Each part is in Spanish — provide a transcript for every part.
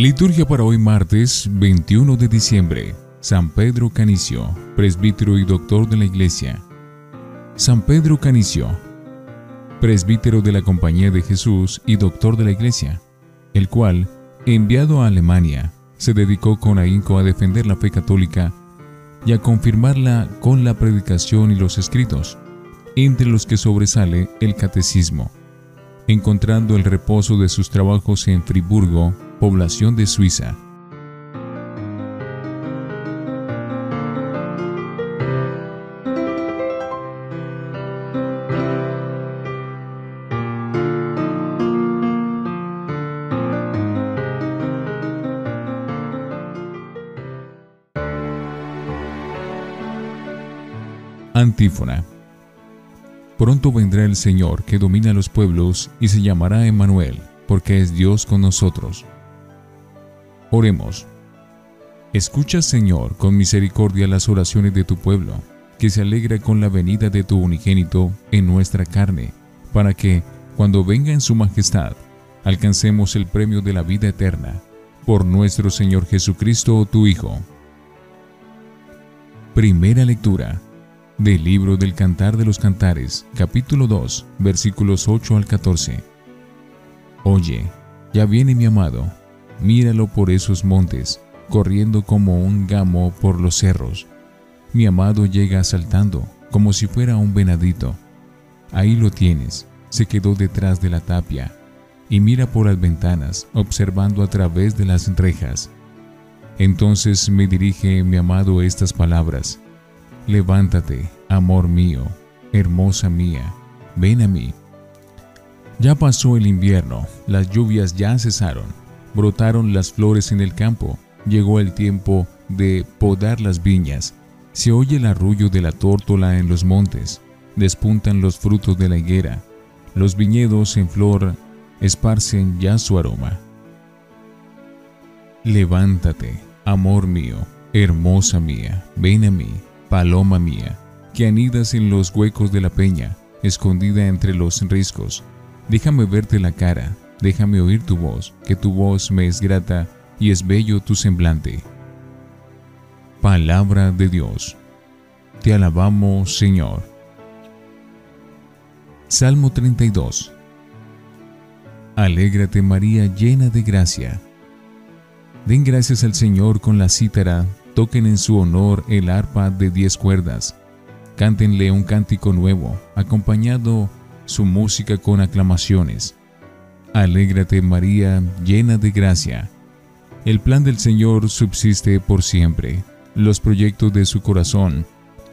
Liturgia para hoy martes 21 de diciembre. San Pedro Canicio, presbítero y doctor de la Iglesia. San Pedro Canicio, presbítero de la Compañía de Jesús y doctor de la Iglesia, el cual, enviado a Alemania, se dedicó con ahínco a defender la fe católica y a confirmarla con la predicación y los escritos, entre los que sobresale el catecismo, encontrando el reposo de sus trabajos en Friburgo, población de Suiza. Antífona. Pronto vendrá el Señor que domina los pueblos y se llamará Emmanuel, porque es Dios con nosotros. Oremos. Escucha, Señor, con misericordia las oraciones de tu pueblo, que se alegra con la venida de tu unigénito en nuestra carne, para que, cuando venga en su majestad, alcancemos el premio de la vida eterna, por nuestro Señor Jesucristo, tu Hijo. Primera lectura del libro del Cantar de los Cantares, capítulo 2, versículos 8 al 14. Oye, ya viene mi amado, míralo por esos montes, corriendo como un gamo por los cerros. Mi amado llega saltando, como si fuera un venadito. Ahí lo tienes, se quedó detrás de la tapia, y mira por las ventanas, observando a través de las rejas. Entonces me dirige mi amado estas palabras. Levántate, amor mío, hermosa mía, ven a mí. Ya pasó el invierno, las lluvias ya cesaron, brotaron las flores en el campo, llegó el tiempo de podar las viñas, se oye el arrullo de la tórtola en los montes, despuntan los frutos de la higuera, los viñedos en flor esparcen ya su aroma. Levántate, amor mío, hermosa mía, ven a mí paloma mía, que anidas en los huecos de la peña, escondida entre los riscos. Déjame verte la cara, déjame oír tu voz, que tu voz me es grata y es bello tu semblante. Palabra de Dios. Te alabamos, Señor. Salmo 32. Alégrate María llena de gracia. Den gracias al Señor con la cítara toquen en su honor el arpa de diez cuerdas, cántenle un cántico nuevo, acompañado su música con aclamaciones. Alégrate María, llena de gracia. El plan del Señor subsiste por siempre, los proyectos de su corazón,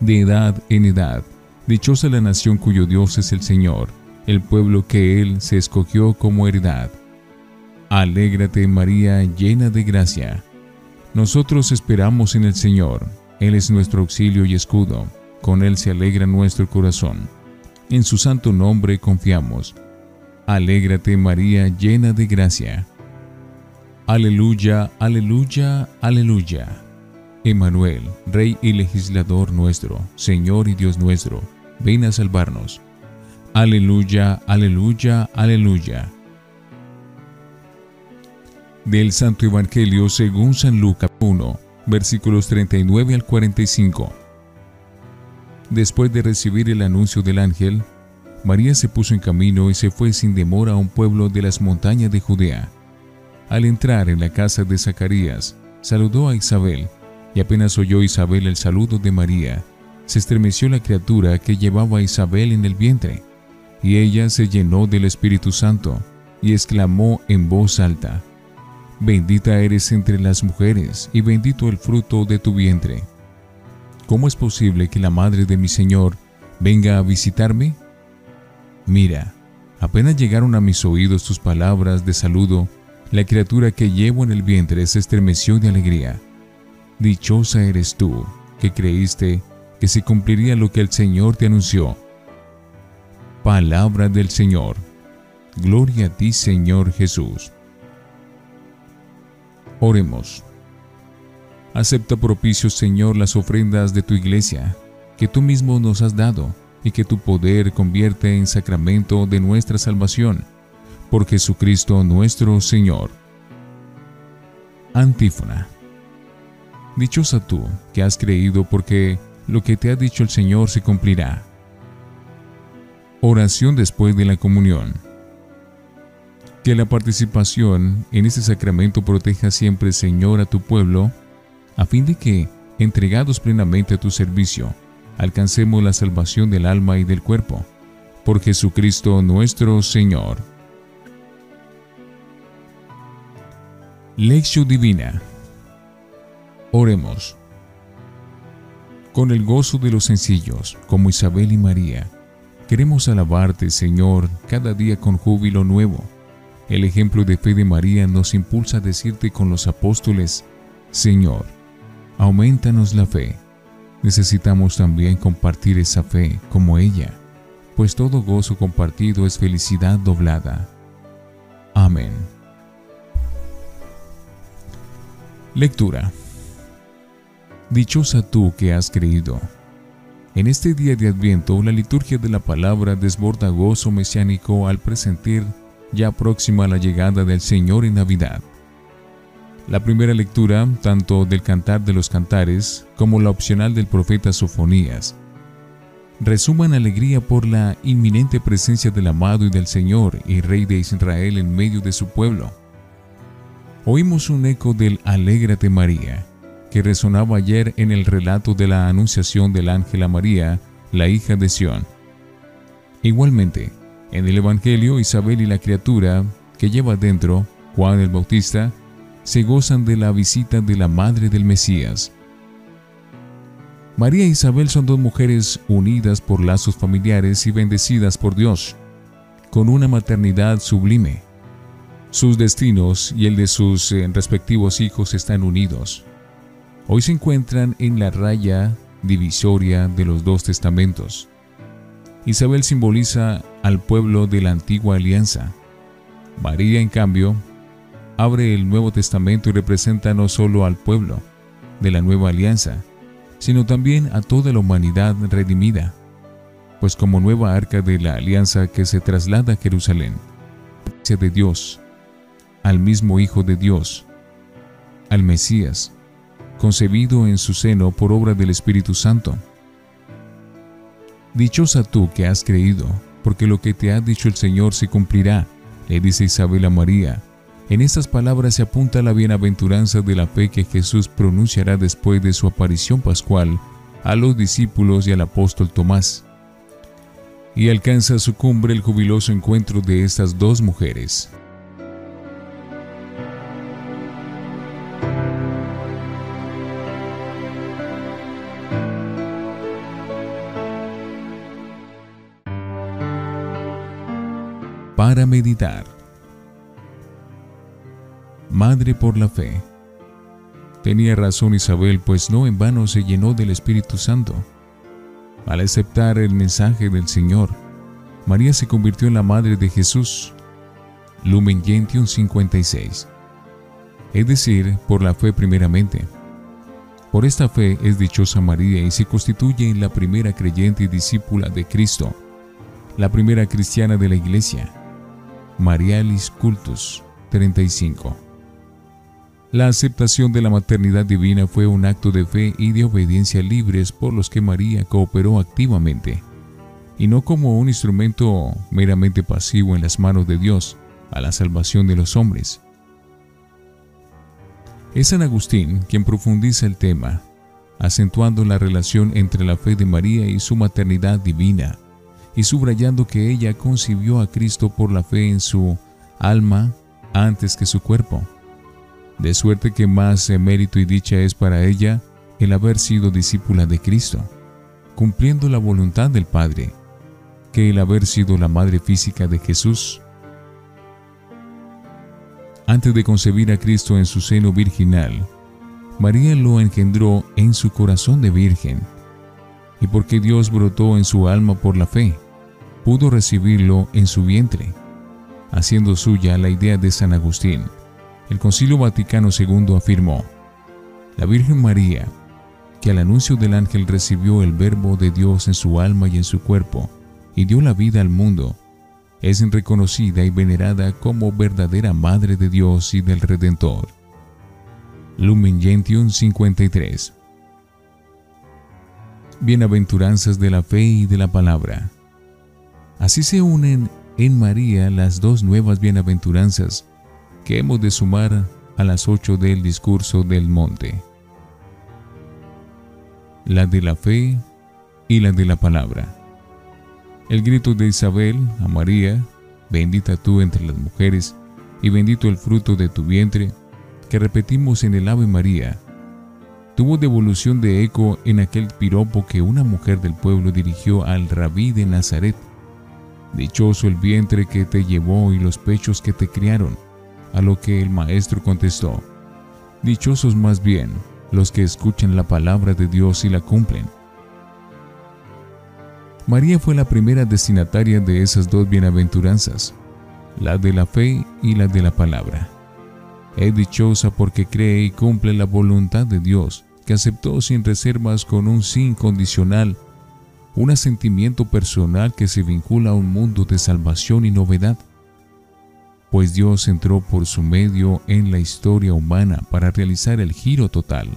de edad en edad. Dichosa la nación cuyo Dios es el Señor, el pueblo que Él se escogió como heredad. Alégrate María, llena de gracia. Nosotros esperamos en el Señor, Él es nuestro auxilio y escudo, con Él se alegra nuestro corazón. En su santo nombre confiamos. Alégrate María llena de gracia. Aleluya, aleluya, aleluya. Emanuel, Rey y legislador nuestro, Señor y Dios nuestro, ven a salvarnos. Aleluya, aleluya, aleluya del Santo Evangelio según San Lucas 1, versículos 39 al 45. Después de recibir el anuncio del ángel, María se puso en camino y se fue sin demora a un pueblo de las montañas de Judea. Al entrar en la casa de Zacarías, saludó a Isabel, y apenas oyó Isabel el saludo de María, se estremeció la criatura que llevaba a Isabel en el vientre, y ella se llenó del Espíritu Santo, y exclamó en voz alta, Bendita eres entre las mujeres y bendito el fruto de tu vientre. ¿Cómo es posible que la madre de mi Señor venga a visitarme? Mira, apenas llegaron a mis oídos tus palabras de saludo, la criatura que llevo en el vientre se estremeció de alegría. Dichosa eres tú, que creíste que se cumpliría lo que el Señor te anunció. Palabra del Señor. Gloria a ti, Señor Jesús. Oremos. Acepta propicio, Señor, las ofrendas de tu iglesia, que tú mismo nos has dado, y que tu poder convierte en sacramento de nuestra salvación, por Jesucristo nuestro Señor. Antífona. Dichosa tú que has creído porque lo que te ha dicho el Señor se cumplirá. Oración después de la comunión. Que la participación en este sacramento proteja siempre, Señor, a tu pueblo, a fin de que, entregados plenamente a tu servicio, alcancemos la salvación del alma y del cuerpo. Por Jesucristo nuestro Señor. Lección Divina. Oremos. Con el gozo de los sencillos, como Isabel y María, queremos alabarte, Señor, cada día con júbilo nuevo. El ejemplo de fe de María nos impulsa a decirte con los apóstoles, Señor, aumentanos la fe. Necesitamos también compartir esa fe como ella, pues todo gozo compartido es felicidad doblada. Amén. Lectura. Dichosa tú que has creído. En este día de Adviento, la liturgia de la palabra desborda gozo mesiánico al presentir ya próxima la llegada del Señor en Navidad. La primera lectura, tanto del Cantar de los Cantares como la opcional del profeta Sofonías, resuman alegría por la inminente presencia del amado y del Señor y Rey de Israel en medio de su pueblo oímos un eco del Alégrate María, que resonaba ayer en el relato de la anunciación del ángel a María, la hija de Sión. Igualmente, en el Evangelio, Isabel y la criatura que lleva dentro, Juan el Bautista, se gozan de la visita de la madre del Mesías. María e Isabel son dos mujeres unidas por lazos familiares y bendecidas por Dios, con una maternidad sublime sus destinos y el de sus eh, respectivos hijos están unidos. Hoy se encuentran en la raya divisoria de los dos testamentos. Isabel simboliza al pueblo de la antigua alianza. María, en cambio, abre el Nuevo Testamento y representa no solo al pueblo de la nueva alianza, sino también a toda la humanidad redimida, pues como nueva arca de la alianza que se traslada a Jerusalén, de Dios al mismo Hijo de Dios, al Mesías, concebido en su seno por obra del Espíritu Santo. Dichosa tú que has creído, porque lo que te ha dicho el Señor se cumplirá, le dice Isabel a María. En estas palabras se apunta la bienaventuranza de la fe que Jesús pronunciará después de su aparición pascual a los discípulos y al apóstol Tomás. Y alcanza su cumbre el jubiloso encuentro de estas dos mujeres, para meditar. Madre por la fe. Tenía razón Isabel, pues no en vano se llenó del Espíritu Santo. Al aceptar el mensaje del Señor, María se convirtió en la madre de Jesús. Lumen Gentium 56. Es decir, por la fe primeramente. Por esta fe es dichosa María y se constituye en la primera creyente y discípula de Cristo, la primera cristiana de la Iglesia Marialis Cultus 35. La aceptación de la maternidad divina fue un acto de fe y de obediencia libres por los que María cooperó activamente, y no como un instrumento meramente pasivo en las manos de Dios a la salvación de los hombres. Es San Agustín quien profundiza el tema, acentuando la relación entre la fe de María y su maternidad divina y subrayando que ella concibió a Cristo por la fe en su alma antes que su cuerpo. De suerte que más mérito y dicha es para ella el haber sido discípula de Cristo, cumpliendo la voluntad del Padre, que el haber sido la madre física de Jesús. Antes de concebir a Cristo en su seno virginal, María lo engendró en su corazón de virgen, y porque Dios brotó en su alma por la fe, pudo recibirlo en su vientre, haciendo suya la idea de San Agustín. El Concilio Vaticano II afirmó, la Virgen María, que al anuncio del ángel recibió el verbo de Dios en su alma y en su cuerpo, y dio la vida al mundo, es reconocida y venerada como verdadera Madre de Dios y del Redentor. Lumen Gentium 53. Bienaventuranzas de la fe y de la palabra. Así se unen en María las dos nuevas bienaventuranzas que hemos de sumar a las ocho del discurso del monte. La de la fe y la de la palabra. El grito de Isabel a María, bendita tú entre las mujeres, y bendito el fruto de tu vientre, que repetimos en el Ave María, tuvo devolución de eco en aquel piropo que una mujer del pueblo dirigió al rabí de Nazaret. Dichoso el vientre que te llevó y los pechos que te criaron. A lo que el maestro contestó, Dichosos más bien los que escuchan la palabra de Dios y la cumplen. María fue la primera destinataria de esas dos bienaventuranzas, la de la fe y la de la palabra. Es dichosa porque cree y cumple la voluntad de Dios, que aceptó sin reservas con un sin condicional, un asentimiento personal que se vincula a un mundo de salvación y novedad. Pues Dios entró por su medio en la historia humana para realizar el giro total,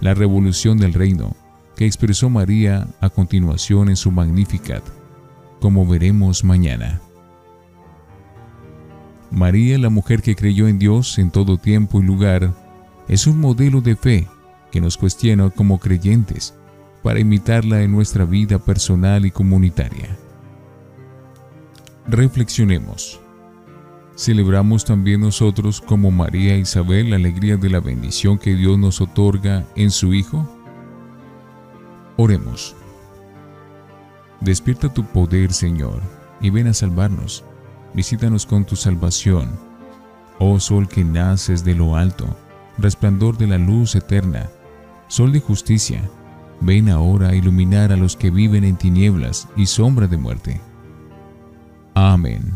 la revolución del reino, que expresó María a continuación en su Magnificat, como veremos mañana. María, la mujer que creyó en Dios en todo tiempo y lugar, es un modelo de fe que nos cuestiona como creyentes para imitarla en nuestra vida personal y comunitaria. Reflexionemos. Celebramos también nosotros como María Isabel la alegría de la bendición que Dios nos otorga en su Hijo. Oremos. Despierta tu poder, Señor, y ven a salvarnos visítanos con tu salvación. Oh sol que naces de lo alto, resplandor de la luz eterna, sol de justicia, ven ahora a iluminar a los que viven en tinieblas y sombra de muerte. Amén.